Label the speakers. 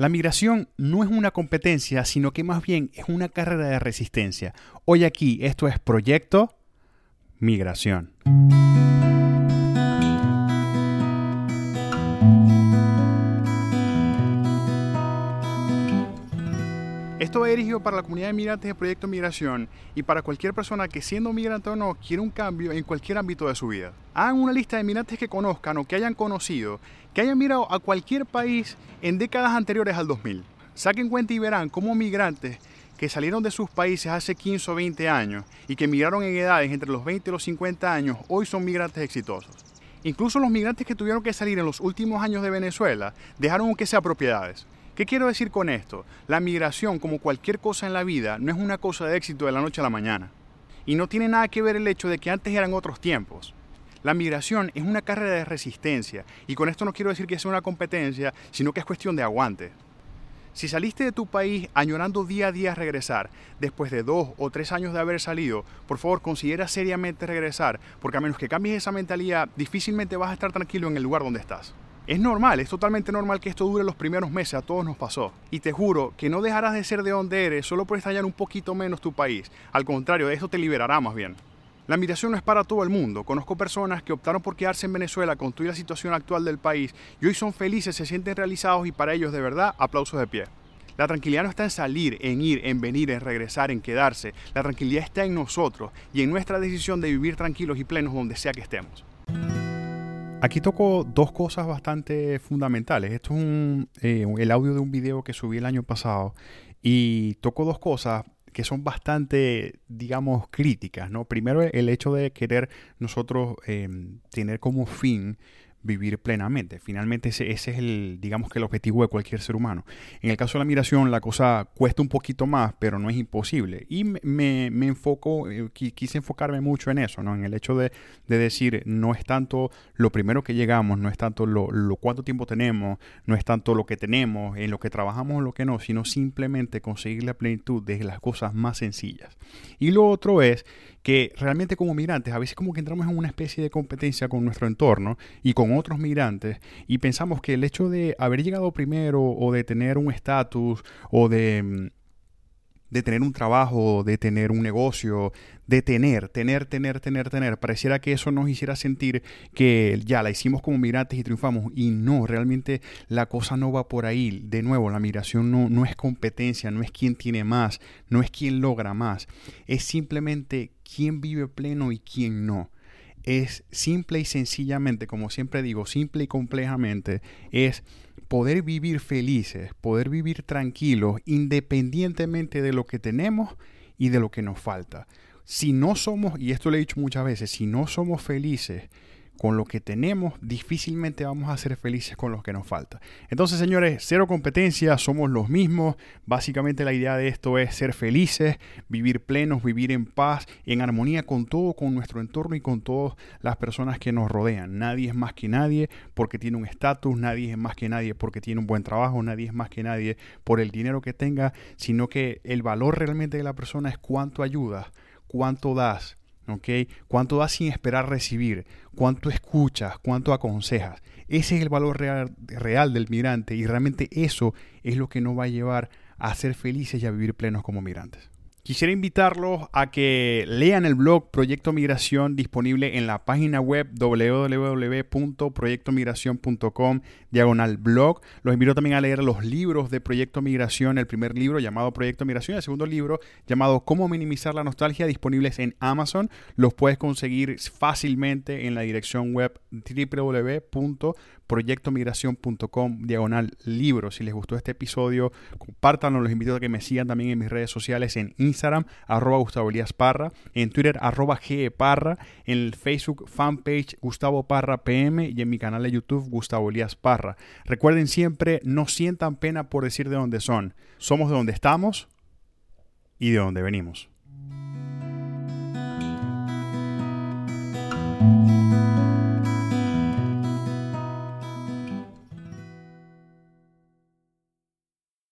Speaker 1: La migración no es una competencia, sino que más bien es una carrera de resistencia. Hoy aquí esto es Proyecto Migración. Dirigido para la comunidad de migrantes de Proyecto Migración y para cualquier persona que siendo migrante o no quiere un cambio en cualquier ámbito de su vida. Hagan una lista de migrantes que conozcan o que hayan conocido, que hayan mirado a cualquier país en décadas anteriores al 2000. Saquen cuenta y verán cómo migrantes que salieron de sus países hace 15 o 20 años y que migraron en edades entre los 20 y los 50 años, hoy son migrantes exitosos. Incluso los migrantes que tuvieron que salir en los últimos años de Venezuela dejaron aunque sea propiedades. ¿Qué quiero decir con esto? La migración, como cualquier cosa en la vida, no es una cosa de éxito de la noche a la mañana. Y no tiene nada que ver el hecho de que antes eran otros tiempos. La migración es una carrera de resistencia y con esto no quiero decir que sea una competencia, sino que es cuestión de aguante. Si saliste de tu país añorando día a día regresar, después de dos o tres años de haber salido, por favor considera seriamente regresar, porque a menos que cambies esa mentalidad, difícilmente vas a estar tranquilo en el lugar donde estás. Es normal, es totalmente normal que esto dure los primeros meses, a todos nos pasó. Y te juro que no dejarás de ser de donde eres solo por extrañar un poquito menos tu país. Al contrario, esto te liberará más bien. La migración no es para todo el mundo. Conozco personas que optaron por quedarse en Venezuela con toda la situación actual del país y hoy son felices, se sienten realizados y para ellos de verdad aplausos de pie. La tranquilidad no está en salir, en ir, en venir, en regresar, en quedarse. La tranquilidad está en nosotros y en nuestra decisión de vivir tranquilos y plenos donde sea que estemos. Aquí toco dos cosas bastante fundamentales. Esto es eh, el audio de un video que subí el año pasado y toco dos cosas que son bastante, digamos, críticas, ¿no? Primero el hecho de querer nosotros em, tener como fin vivir plenamente. Finalmente ese, es el, digamos que el objetivo de cualquier ser humano. En el caso de la migración la cosa cuesta un poquito más, pero no es imposible. Y me, enfoco, eh, quise enfocarme mucho en eso, ¿no? En el hecho de, decir, no es tanto lo primero que llegamos, no es tanto lo, cuánto tiempo tenemos, no es tanto lo que tenemos, en lo que trabajamos o lo que no, sino simplemente conseguir la plenitud de las cosas más sencillas. Y lo otro es que realmente como migrantes a veces como que entramos en una especie de competencia con nuestro entorno y con otros migrantes y pensamos que el hecho de haber llegado primero o de tener un estatus o de mm, de tener un trabajo, de tener un negocio, de tener, tener, tener, tener, tener. Pareciera que eso nos hiciera sentir que ya la hicimos como migrantes y triunfamos. Y no, realmente la cosa no va por ahí. De nuevo, la migración no, no es competencia, no es quien tiene más, no es quien logra más. Es simplemente quién vive pleno y quién no es simple y sencillamente, como siempre digo, simple y complejamente, es poder vivir felices, poder vivir tranquilos, independientemente de lo que tenemos y de lo que nos falta. Si no somos, y esto lo he dicho muchas veces, si no somos felices con lo que tenemos, difícilmente vamos a ser felices con lo que nos falta. Entonces, señores, cero competencia, somos los mismos. Básicamente la idea de esto es ser felices, vivir plenos, vivir en paz, en armonía con todo, con nuestro entorno y con todas las personas que nos rodean. Nadie es más que nadie porque tiene un estatus, nadie es más que nadie porque tiene un buen trabajo, nadie es más que nadie por el dinero que tenga, sino que el valor realmente de la persona es cuánto ayudas, cuánto das, ¿Cuánto das sin esperar recibir? ¿Cuánto escuchas? ¿Cuánto aconsejas? Ese es el valor real, real del migrante y realmente eso es lo que nos va a llevar a ser felices y a vivir plenos como migrantes. Quisiera invitarlos a que lean el blog Proyecto Migración disponible en la página web www.proyectomigración.com diagonal blog. Los invito también a leer los libros de Proyecto Migración, el primer libro llamado Proyecto Migración y el segundo libro llamado Cómo minimizar la nostalgia disponibles en Amazon. Los puedes conseguir fácilmente en la dirección web www proyectomigración.com diagonal libro. Si les gustó este episodio, compártanlo. Los invito a que me sigan también en mis redes sociales en Instagram, arroba Gustavo Elías Parra, en Twitter, arroba Parra, en el Facebook fanpage Gustavo Parra PM y en mi canal de YouTube Gustavo Elías Parra. Recuerden siempre, no sientan pena por decir de dónde son. Somos de donde estamos y de dónde venimos.